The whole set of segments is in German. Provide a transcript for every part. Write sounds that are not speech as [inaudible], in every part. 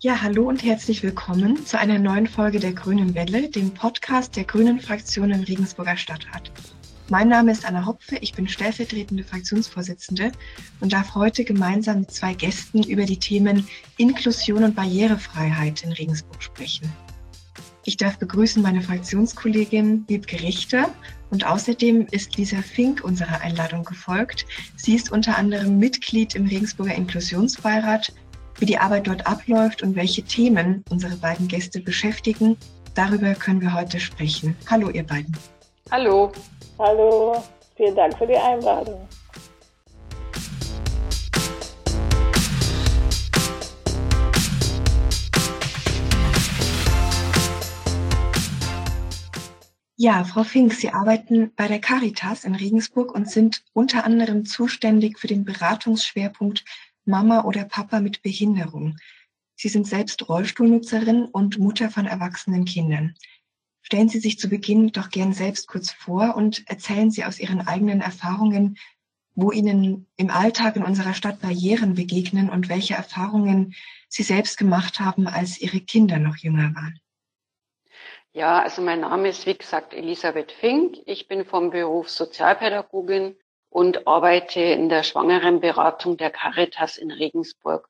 Ja, hallo und herzlich willkommen zu einer neuen Folge der Grünen Welle, dem Podcast der Grünen Fraktion im Regensburger Stadtrat. Mein Name ist Anna Hopfe, ich bin stellvertretende Fraktionsvorsitzende und darf heute gemeinsam mit zwei Gästen über die Themen Inklusion und Barrierefreiheit in Regensburg sprechen. Ich darf begrüßen meine Fraktionskollegin Wiebke Richter und außerdem ist Lisa Fink unserer Einladung gefolgt. Sie ist unter anderem Mitglied im Regensburger Inklusionsbeirat wie die Arbeit dort abläuft und welche Themen unsere beiden Gäste beschäftigen, darüber können wir heute sprechen. Hallo, ihr beiden. Hallo. Hallo, vielen Dank für die Einladung. Ja, Frau Fink, Sie arbeiten bei der Caritas in Regensburg und sind unter anderem zuständig für den Beratungsschwerpunkt Mama oder Papa mit Behinderung. Sie sind selbst Rollstuhlnutzerin und Mutter von erwachsenen Kindern. Stellen Sie sich zu Beginn doch gern selbst kurz vor und erzählen Sie aus Ihren eigenen Erfahrungen, wo Ihnen im Alltag in unserer Stadt Barrieren begegnen und welche Erfahrungen Sie selbst gemacht haben, als Ihre Kinder noch jünger waren. Ja, also mein Name ist, wie gesagt, Elisabeth Fink. Ich bin vom Beruf Sozialpädagogin und arbeite in der Schwangerenberatung der Caritas in Regensburg.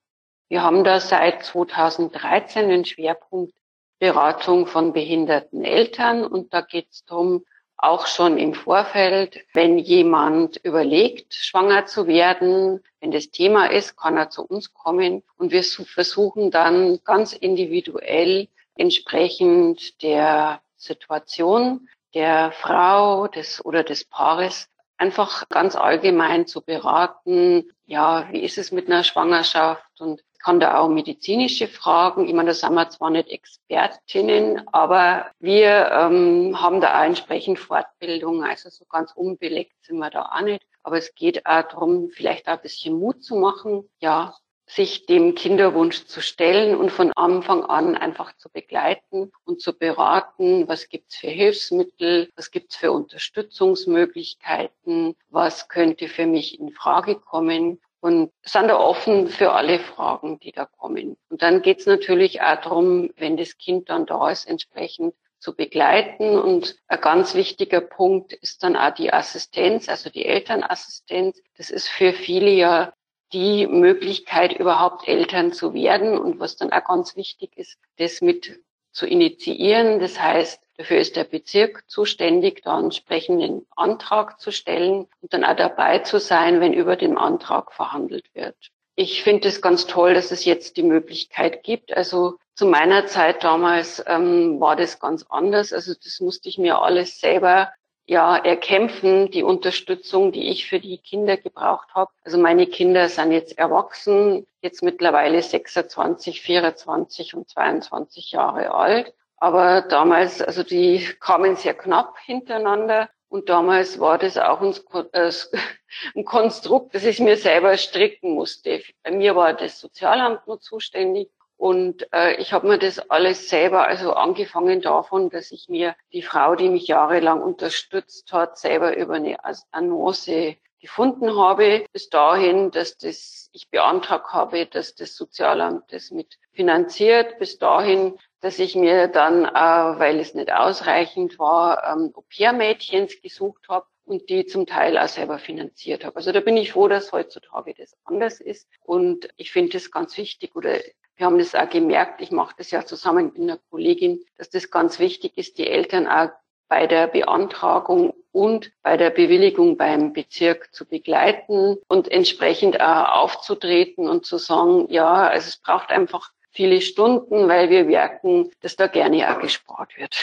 Wir haben da seit 2013 den Schwerpunkt Beratung von behinderten Eltern und da geht es darum, auch schon im Vorfeld, wenn jemand überlegt, schwanger zu werden, wenn das Thema ist, kann er zu uns kommen und wir versuchen dann ganz individuell entsprechend der Situation der Frau des oder des Paares einfach ganz allgemein zu beraten, ja, wie ist es mit einer Schwangerschaft und kann da auch medizinische Fragen. Ich meine, da sind wir zwar nicht Expertinnen, aber wir ähm, haben da auch entsprechend Fortbildung, also so ganz unbelegt sind wir da auch nicht. Aber es geht auch darum, vielleicht auch ein bisschen Mut zu machen, ja, sich dem Kinderwunsch zu stellen und von Anfang an einfach zu begleiten und zu beraten, was gibt's für Hilfsmittel, was gibt's für Unterstützungsmöglichkeiten, was könnte für mich in Frage kommen und sind da offen für alle Fragen, die da kommen. Und dann geht's natürlich auch darum, wenn das Kind dann da ist, entsprechend zu begleiten. Und ein ganz wichtiger Punkt ist dann auch die Assistenz, also die Elternassistenz. Das ist für viele ja die Möglichkeit, überhaupt Eltern zu werden und was dann auch ganz wichtig ist, das mit zu initiieren. Das heißt, dafür ist der Bezirk zuständig, da einen entsprechenden Antrag zu stellen und dann auch dabei zu sein, wenn über den Antrag verhandelt wird. Ich finde es ganz toll, dass es jetzt die Möglichkeit gibt. Also zu meiner Zeit damals ähm, war das ganz anders. Also das musste ich mir alles selber ja, erkämpfen, die Unterstützung, die ich für die Kinder gebraucht habe. Also meine Kinder sind jetzt erwachsen, jetzt mittlerweile 26, 24 und 22 Jahre alt. Aber damals, also die kamen sehr knapp hintereinander. Und damals war das auch [laughs] ein Konstrukt, das ich mir selber stricken musste. Bei mir war das Sozialamt nur zuständig und äh, ich habe mir das alles selber, also angefangen davon, dass ich mir die Frau, die mich jahrelang unterstützt hat, selber über eine Annonce gefunden habe, bis dahin, dass das ich beantragt habe, dass das Sozialamt das mit finanziert, bis dahin, dass ich mir dann, äh, weil es nicht ausreichend war, ähm, Au-pair-Mädchens gesucht habe und die zum Teil auch selber finanziert habe. Also da bin ich froh, dass heutzutage das anders ist. Und ich finde es ganz wichtig oder wir haben das auch gemerkt, ich mache das ja zusammen mit einer Kollegin, dass das ganz wichtig ist, die Eltern auch bei der Beantragung und bei der Bewilligung beim Bezirk zu begleiten und entsprechend auch aufzutreten und zu sagen, ja, also es braucht einfach viele Stunden, weil wir merken, dass da gerne auch gespart wird.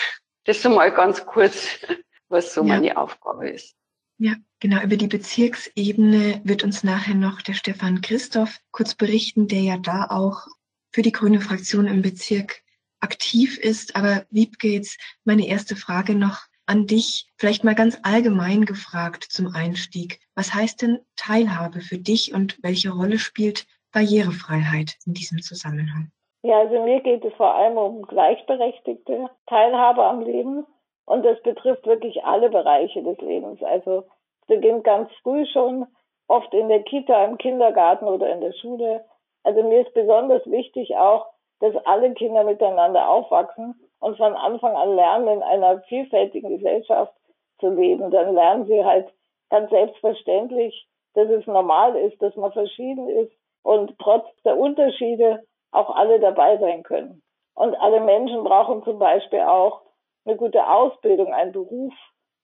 Das ist mal ganz kurz, [laughs] was so ja. meine Aufgabe ist. Ja, genau. Über die Bezirksebene wird uns nachher noch der Stefan Christoph kurz berichten, der ja da auch für die grüne Fraktion im Bezirk aktiv ist. Aber Wiebke, jetzt meine erste Frage noch an dich, vielleicht mal ganz allgemein gefragt zum Einstieg. Was heißt denn Teilhabe für dich und welche Rolle spielt Barrierefreiheit in diesem Zusammenhang? Ja, also mir geht es vor allem um gleichberechtigte Teilhabe am Leben und das betrifft wirklich alle Bereiche des Lebens. Also es beginnt ganz früh schon, oft in der Kita, im Kindergarten oder in der Schule also mir ist besonders wichtig auch, dass alle Kinder miteinander aufwachsen und von Anfang an lernen, in einer vielfältigen Gesellschaft zu leben. Dann lernen sie halt ganz selbstverständlich, dass es normal ist, dass man verschieden ist und trotz der Unterschiede auch alle dabei sein können. Und alle Menschen brauchen zum Beispiel auch eine gute Ausbildung, einen Beruf,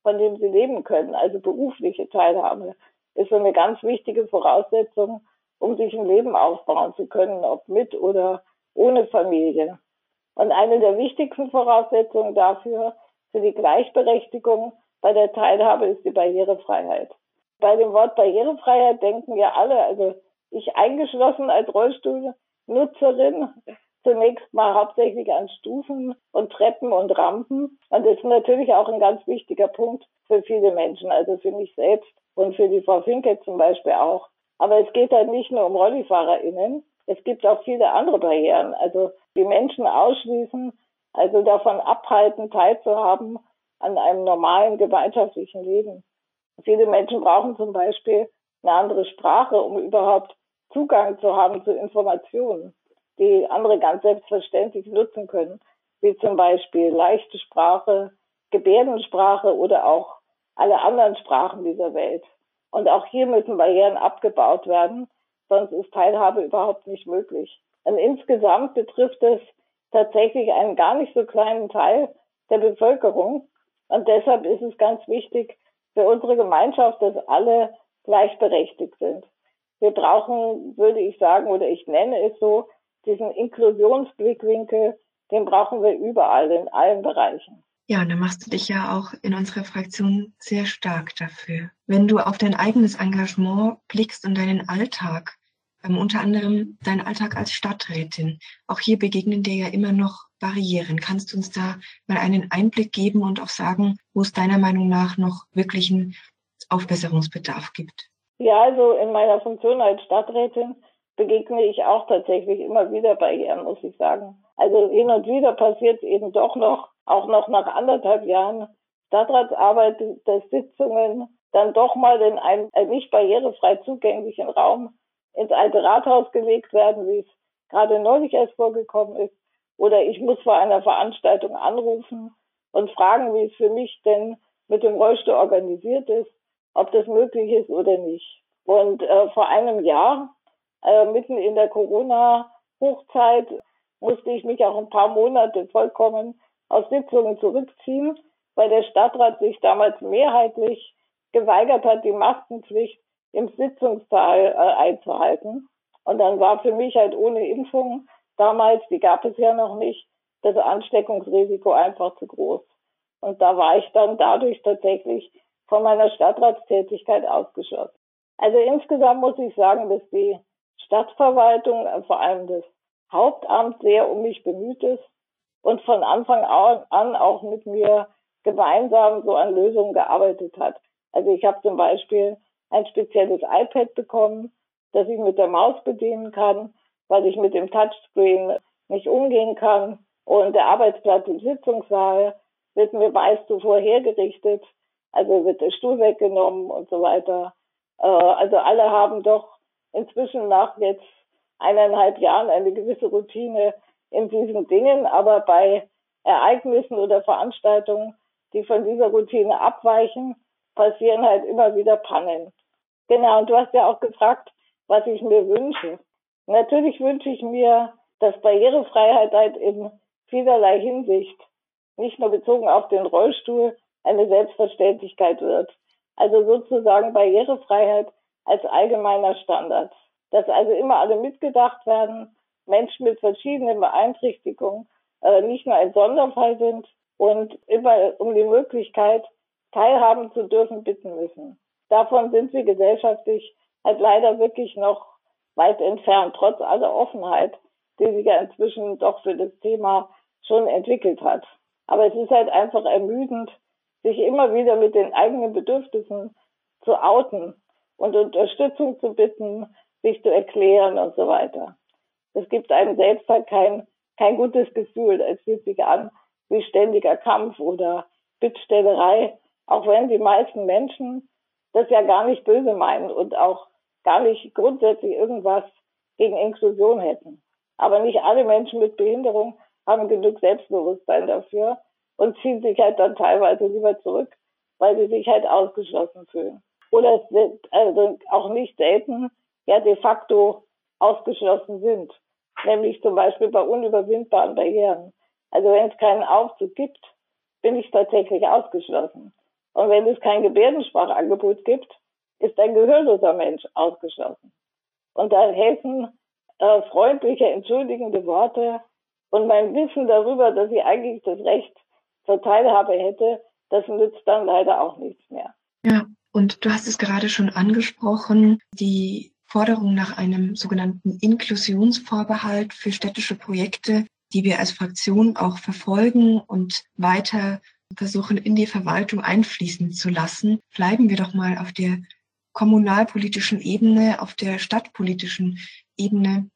von dem sie leben können. Also berufliche Teilhabe ist so eine ganz wichtige Voraussetzung, um sich ein Leben aufbauen zu können, ob mit oder ohne Familie. Und eine der wichtigsten Voraussetzungen dafür, für die Gleichberechtigung bei der Teilhabe, ist die Barrierefreiheit. Bei dem Wort Barrierefreiheit denken wir alle, also ich eingeschlossen als Rollstuhlnutzerin, zunächst mal hauptsächlich an Stufen und Treppen und Rampen. Und das ist natürlich auch ein ganz wichtiger Punkt für viele Menschen, also für mich selbst und für die Frau Finke zum Beispiel auch. Aber es geht halt nicht nur um RollifahrerInnen. Es gibt auch viele andere Barrieren. Also die Menschen ausschließen, also davon abhalten, teilzuhaben an einem normalen gemeinschaftlichen Leben. Viele Menschen brauchen zum Beispiel eine andere Sprache, um überhaupt Zugang zu haben zu Informationen die andere ganz selbstverständlich nutzen können, wie zum Beispiel leichte Sprache, Gebärdensprache oder auch alle anderen Sprachen dieser Welt. Und auch hier müssen Barrieren abgebaut werden, sonst ist Teilhabe überhaupt nicht möglich. Und insgesamt betrifft es tatsächlich einen gar nicht so kleinen Teil der Bevölkerung. Und deshalb ist es ganz wichtig für unsere Gemeinschaft, dass alle gleichberechtigt sind. Wir brauchen, würde ich sagen, oder ich nenne es so, diesen Inklusionsblickwinkel, den brauchen wir überall, in allen Bereichen. Ja, und da machst du dich ja auch in unserer Fraktion sehr stark dafür. Wenn du auf dein eigenes Engagement blickst und deinen Alltag, ähm, unter anderem deinen Alltag als Stadträtin, auch hier begegnen dir ja immer noch Barrieren. Kannst du uns da mal einen Einblick geben und auch sagen, wo es deiner Meinung nach noch wirklichen Aufbesserungsbedarf gibt? Ja, also in meiner Funktion als Stadträtin begegne ich auch tatsächlich immer wieder Barrieren, muss ich sagen. Also hin und wieder passiert es eben doch noch, auch noch nach anderthalb Jahren Stadtratsarbeit, dass Sitzungen dann doch mal in einen, einen nicht barrierefrei zugänglichen Raum ins alte Rathaus gelegt werden, wie es gerade neulich erst vorgekommen ist. Oder ich muss vor einer Veranstaltung anrufen und fragen, wie es für mich denn mit dem Rollstuhl organisiert ist, ob das möglich ist oder nicht. Und äh, vor einem Jahr äh, mitten in der Corona-Hochzeit musste ich mich auch ein paar Monate vollkommen aus Sitzungen zurückziehen, weil der Stadtrat sich damals mehrheitlich geweigert hat, die Maskenpflicht im Sitzungssaal äh, einzuhalten. Und dann war für mich halt ohne Impfung damals, die gab es ja noch nicht, das Ansteckungsrisiko einfach zu groß. Und da war ich dann dadurch tatsächlich von meiner Stadtratstätigkeit ausgeschlossen. Also insgesamt muss ich sagen, dass die Stadtverwaltung, vor allem das Hauptamt, sehr um mich bemüht ist und von Anfang an auch mit mir gemeinsam so an Lösungen gearbeitet hat. Also ich habe zum Beispiel ein spezielles iPad bekommen, das ich mit der Maus bedienen kann, weil ich mit dem Touchscreen nicht umgehen kann. Und der Arbeitsplatz im Sitzungssaal wird mir meist zuvor hergerichtet. Also wird der Stuhl weggenommen und so weiter. Äh, also alle haben doch inzwischen nach jetzt eineinhalb Jahren eine gewisse Routine in diesen Dingen, aber bei Ereignissen oder Veranstaltungen, die von dieser Routine abweichen, passieren halt immer wieder Pannen. Genau, und du hast ja auch gefragt, was ich mir wünsche. Natürlich wünsche ich mir, dass Barrierefreiheit halt in vielerlei Hinsicht, nicht nur bezogen auf den Rollstuhl, eine Selbstverständlichkeit wird. Also sozusagen Barrierefreiheit als allgemeiner Standard. Dass also immer alle mitgedacht werden, Menschen mit verschiedenen Beeinträchtigungen äh, nicht nur ein Sonderfall sind und immer um die Möglichkeit teilhaben zu dürfen bitten müssen. Davon sind wir gesellschaftlich halt leider wirklich noch weit entfernt, trotz aller Offenheit, die sich ja inzwischen doch für das Thema schon entwickelt hat. Aber es ist halt einfach ermüdend, sich immer wieder mit den eigenen Bedürfnissen zu outen und Unterstützung zu bitten, sich zu erklären und so weiter. Es gibt einem selbst halt kein, kein gutes Gefühl. Es fühlt sich an wie ständiger Kampf oder Bittstellerei, auch wenn die meisten Menschen das ja gar nicht böse meinen und auch gar nicht grundsätzlich irgendwas gegen Inklusion hätten. Aber nicht alle Menschen mit Behinderung haben genug Selbstbewusstsein dafür und ziehen sich halt dann teilweise lieber zurück, weil sie sich halt ausgeschlossen fühlen. Oder also auch nicht selten ja de facto ausgeschlossen sind, nämlich zum Beispiel bei unüberwindbaren Barrieren. Also wenn es keinen Aufzug gibt, bin ich tatsächlich ausgeschlossen. Und wenn es kein Gebärdensprachangebot gibt, ist ein gehörloser Mensch ausgeschlossen. Und da helfen äh, freundliche, entschuldigende Worte und mein Wissen darüber, dass ich eigentlich das Recht zur Teilhabe hätte, das nützt dann leider auch nichts mehr. Ja, und du hast es gerade schon angesprochen, die Forderung nach einem sogenannten Inklusionsvorbehalt für städtische Projekte, die wir als Fraktion auch verfolgen und weiter versuchen, in die Verwaltung einfließen zu lassen. Bleiben wir doch mal auf der kommunalpolitischen Ebene, auf der stadtpolitischen Ebene.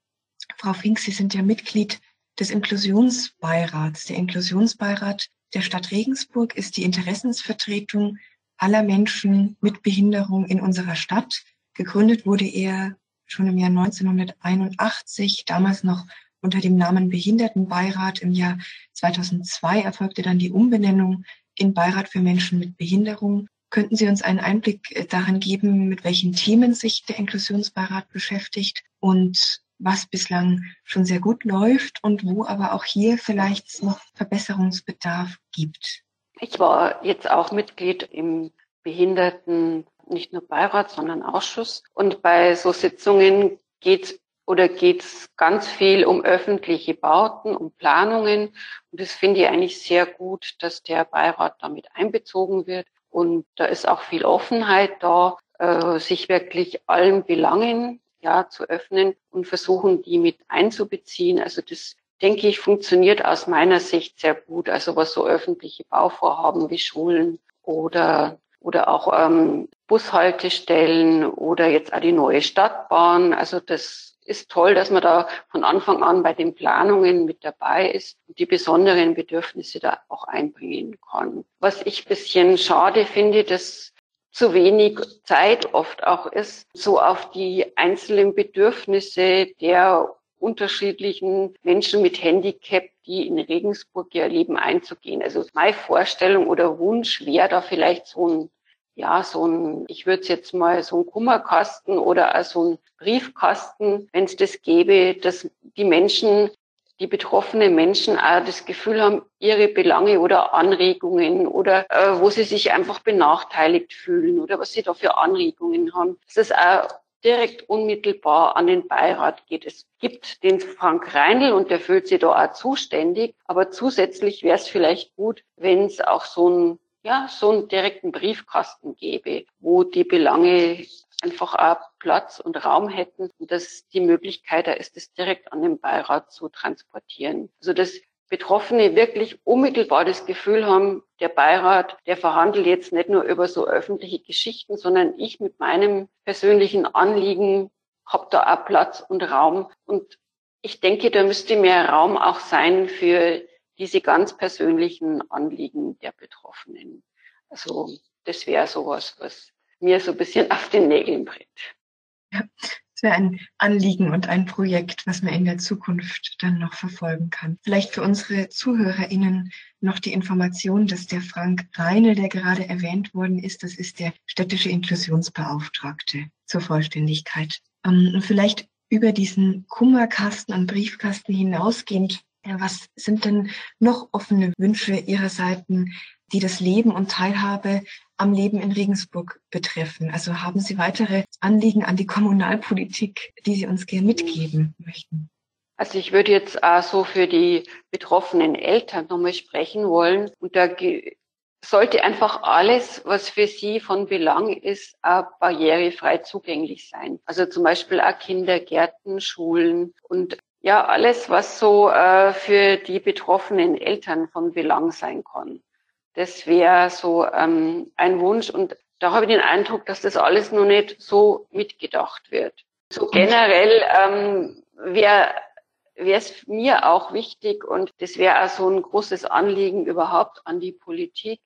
Frau Fink, Sie sind ja Mitglied des Inklusionsbeirats. Der Inklusionsbeirat der Stadt Regensburg ist die Interessensvertretung aller Menschen mit Behinderung in unserer Stadt. Gegründet wurde er schon im Jahr 1981, damals noch unter dem Namen Behindertenbeirat. Im Jahr 2002 erfolgte dann die Umbenennung in Beirat für Menschen mit Behinderung. Könnten Sie uns einen Einblick darin geben, mit welchen Themen sich der Inklusionsbeirat beschäftigt und was bislang schon sehr gut läuft und wo aber auch hier vielleicht noch Verbesserungsbedarf gibt. Ich war jetzt auch Mitglied im Behinderten, nicht nur Beirat, sondern Ausschuss. Und bei so Sitzungen geht oder geht es ganz viel um öffentliche Bauten, um Planungen. Und das finde ich eigentlich sehr gut, dass der Beirat damit einbezogen wird. Und da ist auch viel Offenheit da, äh, sich wirklich allen Belangen ja, zu öffnen und versuchen, die mit einzubeziehen. Also das, denke ich, funktioniert aus meiner Sicht sehr gut. Also was so öffentliche Bauvorhaben wie Schulen oder oder auch ähm, Bushaltestellen oder jetzt auch die neue Stadtbahn. Also das ist toll, dass man da von Anfang an bei den Planungen mit dabei ist und die besonderen Bedürfnisse da auch einbringen kann. Was ich bisschen schade finde, dass zu wenig Zeit oft auch ist, so auf die einzelnen Bedürfnisse der unterschiedlichen Menschen mit Handicap, die in Regensburg ihr Leben einzugehen. Also meine Vorstellung oder Wunsch wäre da vielleicht so ein, ja, so ein, ich würde es jetzt mal so ein Kummerkasten oder so ein Briefkasten, wenn es das gäbe, dass die Menschen die betroffenen Menschen auch das Gefühl haben, ihre Belange oder Anregungen oder äh, wo sie sich einfach benachteiligt fühlen oder was sie da für Anregungen haben, dass es auch direkt unmittelbar an den Beirat geht. Es gibt den Frank Reindl und der fühlt sich da auch zuständig, aber zusätzlich wäre es vielleicht gut, wenn es auch so ein ja, so einen direkten Briefkasten gäbe, wo die Belange einfach auch Platz und Raum hätten und dass die Möglichkeit da ist, das direkt an den Beirat zu transportieren. Also dass Betroffene wirklich unmittelbar das Gefühl haben, der Beirat, der verhandelt jetzt nicht nur über so öffentliche Geschichten, sondern ich mit meinem persönlichen Anliegen habe da auch Platz und Raum. Und ich denke, da müsste mehr Raum auch sein für diese ganz persönlichen Anliegen der Betroffenen. Also das wäre sowas, was mir so ein bisschen auf den Nägeln brennt. Ja, wäre ein Anliegen und ein Projekt, was man in der Zukunft dann noch verfolgen kann. Vielleicht für unsere ZuhörerInnen noch die Information, dass der Frank Reinl, der gerade erwähnt worden ist, das ist der städtische Inklusionsbeauftragte zur Vollständigkeit. Ähm, vielleicht über diesen Kummerkasten und Briefkasten hinausgehend, was sind denn noch offene Wünsche Ihrer Seiten, die das Leben und Teilhabe am Leben in Regensburg betreffen. Also haben Sie weitere Anliegen an die Kommunalpolitik, die Sie uns gerne mitgeben möchten? Also ich würde jetzt auch so für die betroffenen Eltern nochmal sprechen wollen. Und da sollte einfach alles, was für sie von Belang ist, auch barrierefrei zugänglich sein. Also zum Beispiel auch Kindergärten, Schulen und ja, alles, was so äh, für die betroffenen Eltern von Belang sein kann. Das wäre so ähm, ein Wunsch und da habe ich den Eindruck, dass das alles noch nicht so mitgedacht wird. So generell ähm, wäre es mir auch wichtig und das wäre auch so ein großes Anliegen überhaupt an die Politik,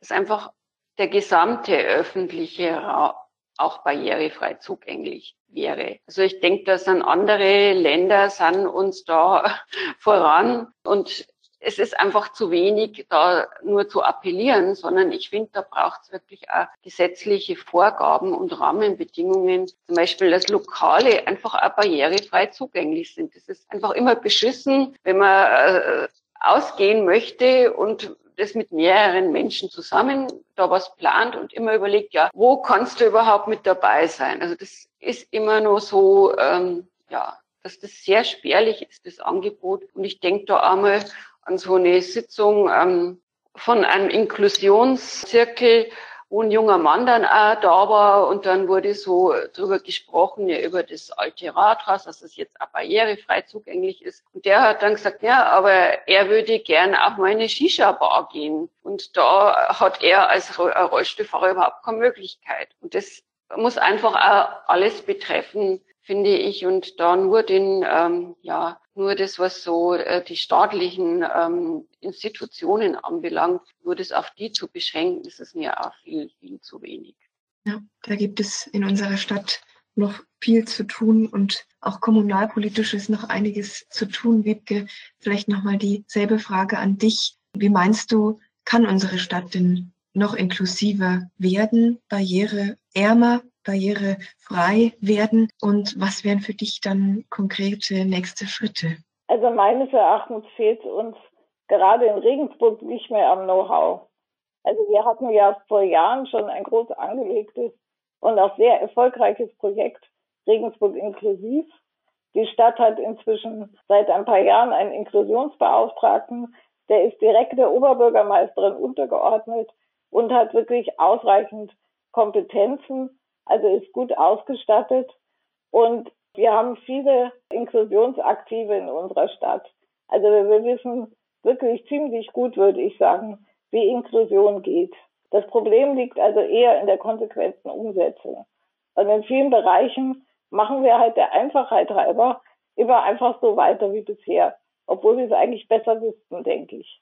dass einfach der gesamte öffentliche Ra auch barrierefrei zugänglich wäre. Also ich denke, dass an andere Länder sind uns da [laughs] voran und es ist einfach zu wenig, da nur zu appellieren, sondern ich finde, da braucht es wirklich auch gesetzliche Vorgaben und Rahmenbedingungen, zum Beispiel, dass Lokale einfach auch barrierefrei zugänglich sind. Das ist einfach immer beschissen, wenn man äh, ausgehen möchte und das mit mehreren Menschen zusammen da was plant und immer überlegt, ja, wo kannst du überhaupt mit dabei sein? Also das ist immer nur so, ähm, ja, dass das sehr spärlich ist, das Angebot. Und ich denke da einmal an so eine Sitzung ähm, von einem Inklusionszirkel, wo ein junger Mann dann auch da war und dann wurde so drüber gesprochen, ja, über das alte Rathaus, dass es jetzt auch barrierefrei zugänglich ist. Und der hat dann gesagt, ja, aber er würde gern auch mal in eine Shisha-Bar gehen. Und da hat er als Rollstuhlfahrer überhaupt keine Möglichkeit. Und das muss einfach alles betreffen, finde ich, und da nur den, ähm, ja, nur das, was so äh, die staatlichen ähm, Institutionen anbelangt, nur das auf die zu beschränken, ist es mir auch viel, viel zu wenig. Ja, da gibt es in unserer Stadt noch viel zu tun und auch kommunalpolitisch ist noch einiges zu tun. Wiebke, vielleicht nochmal dieselbe Frage an dich. Wie meinst du, kann unsere Stadt denn noch inklusiver werden, barriereärmer barrierefrei werden? Und was wären für dich dann konkrete nächste Schritte? Also meines Erachtens fehlt uns gerade in Regensburg nicht mehr am Know-how. Also wir hatten ja vor Jahren schon ein groß angelegtes und auch sehr erfolgreiches Projekt Regensburg inklusiv. Die Stadt hat inzwischen seit ein paar Jahren einen Inklusionsbeauftragten, der ist direkt der Oberbürgermeisterin untergeordnet und hat wirklich ausreichend Kompetenzen, also ist gut ausgestattet und wir haben viele Inklusionsaktive in unserer Stadt. Also wir wissen wirklich ziemlich gut, würde ich sagen, wie Inklusion geht. Das Problem liegt also eher in der konsequenten Umsetzung. Und in vielen Bereichen machen wir halt der Einfachheit halber immer einfach so weiter wie bisher, obwohl wir es eigentlich besser wüssten, denke ich.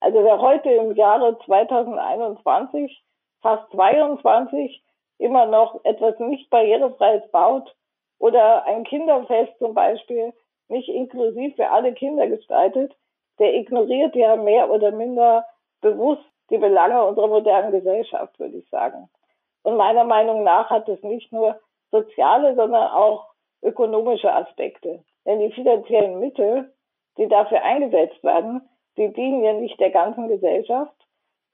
Also wer heute im Jahre 2021, fast 22, immer noch etwas nicht barrierefreies baut oder ein Kinderfest zum Beispiel nicht inklusiv für alle Kinder gestaltet, der ignoriert ja mehr oder minder bewusst die Belange unserer modernen Gesellschaft, würde ich sagen. Und meiner Meinung nach hat es nicht nur soziale, sondern auch ökonomische Aspekte. Denn die finanziellen Mittel, die dafür eingesetzt werden, die dienen ja nicht der ganzen Gesellschaft,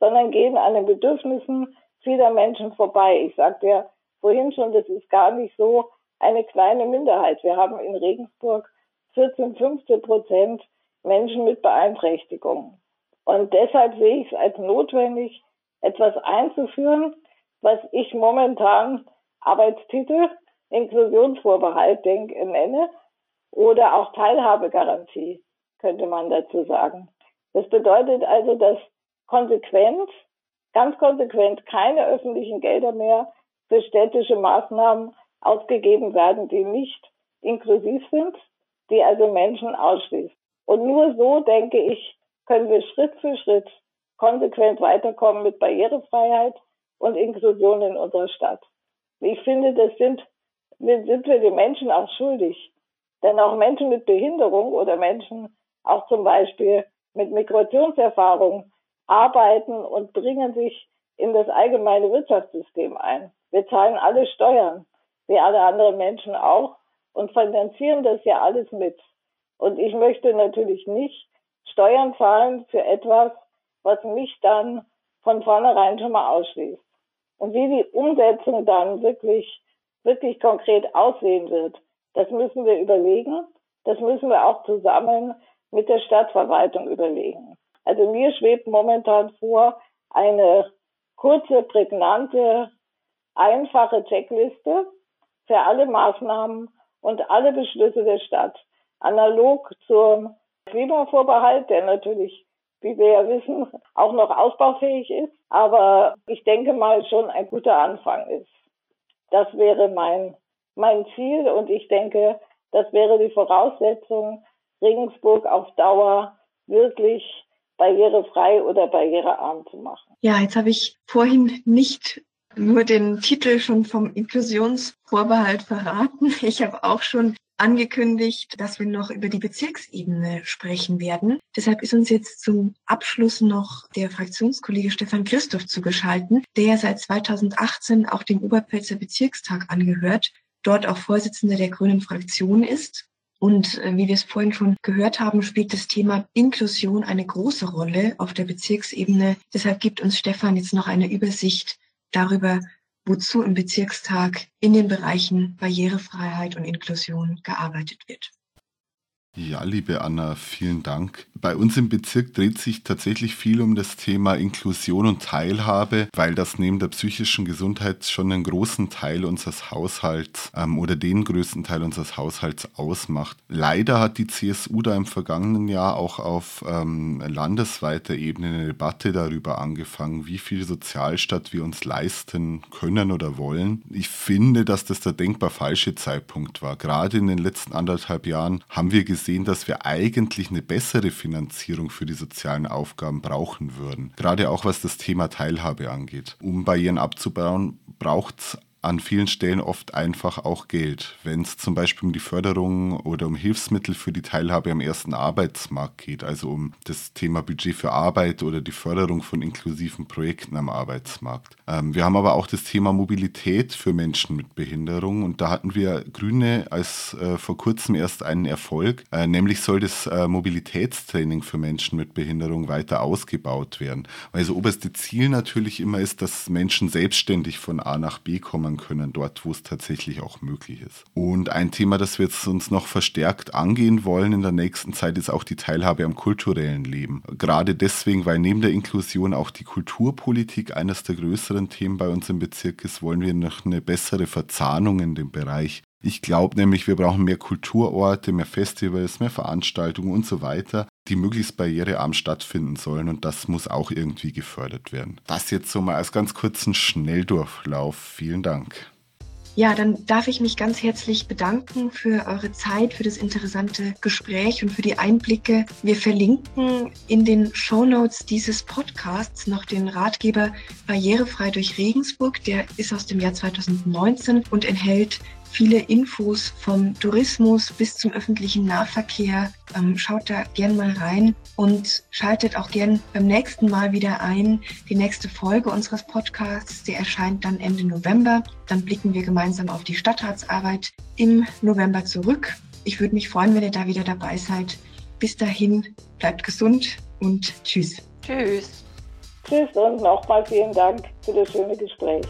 sondern gehen an den Bedürfnissen vieler Menschen vorbei. Ich sagte ja vorhin schon, das ist gar nicht so eine kleine Minderheit. Wir haben in Regensburg 14, 15 Prozent Menschen mit Beeinträchtigungen. Und deshalb sehe ich es als notwendig, etwas einzuführen, was ich momentan Arbeitstitel Inklusionsvorbehalt denke, nenne oder auch Teilhabegarantie, könnte man dazu sagen. Das bedeutet also, dass konsequent ganz konsequent keine öffentlichen Gelder mehr für städtische Maßnahmen ausgegeben werden, die nicht inklusiv sind, die also Menschen ausschließen. Und nur so, denke ich, können wir Schritt für Schritt konsequent weiterkommen mit Barrierefreiheit und Inklusion in unserer Stadt. Ich finde, das sind, sind wir den Menschen auch schuldig. Denn auch Menschen mit Behinderung oder Menschen auch zum Beispiel mit Migrationserfahrung arbeiten und bringen sich in das allgemeine Wirtschaftssystem ein. Wir zahlen alle Steuern, wie alle anderen Menschen auch, und finanzieren das ja alles mit. Und ich möchte natürlich nicht Steuern zahlen für etwas, was mich dann von vornherein schon mal ausschließt. Und wie die Umsetzung dann wirklich, wirklich konkret aussehen wird, das müssen wir überlegen. Das müssen wir auch zusammen mit der Stadtverwaltung überlegen. Also mir schwebt momentan vor eine kurze, prägnante, einfache Checkliste für alle Maßnahmen und alle Beschlüsse der Stadt. Analog zum Klimavorbehalt, der natürlich, wie wir ja wissen, auch noch ausbaufähig ist, aber ich denke mal schon ein guter Anfang ist. Das wäre mein, mein Ziel und ich denke, das wäre die Voraussetzung, Regensburg auf Dauer wirklich barrierefrei oder barrierearm zu machen. Ja, jetzt habe ich vorhin nicht nur den Titel schon vom Inklusionsvorbehalt verraten. Ich habe auch schon angekündigt, dass wir noch über die Bezirksebene sprechen werden. Deshalb ist uns jetzt zum Abschluss noch der Fraktionskollege Stefan Christoph zugeschalten, der seit 2018 auch dem Oberpfälzer Bezirkstag angehört, dort auch Vorsitzender der Grünen Fraktion ist. Und äh, wie wir es vorhin schon gehört haben, spielt das Thema Inklusion eine große Rolle auf der Bezirksebene. Deshalb gibt uns Stefan jetzt noch eine Übersicht darüber, wozu im Bezirkstag in den Bereichen Barrierefreiheit und Inklusion gearbeitet wird. Ja, liebe Anna, vielen Dank. Bei uns im Bezirk dreht sich tatsächlich viel um das Thema Inklusion und Teilhabe, weil das neben der psychischen Gesundheit schon einen großen Teil unseres Haushalts ähm, oder den größten Teil unseres Haushalts ausmacht. Leider hat die CSU da im vergangenen Jahr auch auf ähm, landesweiter Ebene eine Debatte darüber angefangen, wie viel Sozialstaat wir uns leisten können oder wollen. Ich finde, dass das der denkbar falsche Zeitpunkt war. Gerade in den letzten anderthalb Jahren haben wir gesehen, dass wir eigentlich eine bessere Finanzierung für die sozialen Aufgaben brauchen würden. Gerade auch was das Thema Teilhabe angeht. Um Barrieren abzubauen, braucht es an vielen Stellen oft einfach auch Geld. Wenn es zum Beispiel um die Förderung oder um Hilfsmittel für die Teilhabe am ersten Arbeitsmarkt geht, also um das Thema Budget für Arbeit oder die Förderung von inklusiven Projekten am Arbeitsmarkt. Ähm, wir haben aber auch das Thema Mobilität für Menschen mit Behinderung und da hatten wir Grüne als äh, vor kurzem erst einen Erfolg, äh, nämlich soll das äh, Mobilitätstraining für Menschen mit Behinderung weiter ausgebaut werden. Weil das oberste Ziel natürlich immer ist, dass Menschen selbstständig von A nach B kommen kommen können, dort wo es tatsächlich auch möglich ist. Und ein Thema, das wir jetzt uns noch verstärkt angehen wollen in der nächsten Zeit, ist auch die Teilhabe am kulturellen Leben. Gerade deswegen, weil neben der Inklusion auch die Kulturpolitik eines der größeren Themen bei uns im Bezirk ist, wollen wir noch eine bessere Verzahnung in dem Bereich ich glaube nämlich, wir brauchen mehr Kulturorte, mehr Festivals, mehr Veranstaltungen und so weiter, die möglichst barrierearm stattfinden sollen und das muss auch irgendwie gefördert werden. Das jetzt so mal als ganz kurzen Schnelldurchlauf. Vielen Dank. Ja, dann darf ich mich ganz herzlich bedanken für eure Zeit, für das interessante Gespräch und für die Einblicke. Wir verlinken in den Show Notes dieses Podcasts noch den Ratgeber Barrierefrei durch Regensburg. Der ist aus dem Jahr 2019 und enthält viele Infos vom Tourismus bis zum öffentlichen Nahverkehr. Ähm, schaut da gern mal rein und schaltet auch gern beim nächsten Mal wieder ein. Die nächste Folge unseres Podcasts, die erscheint dann Ende November. Dann blicken wir gemeinsam auf die Stadtratsarbeit im November zurück. Ich würde mich freuen, wenn ihr da wieder dabei seid. Bis dahin, bleibt gesund und tschüss. Tschüss. Tschüss und nochmal vielen Dank für das schöne Gespräch.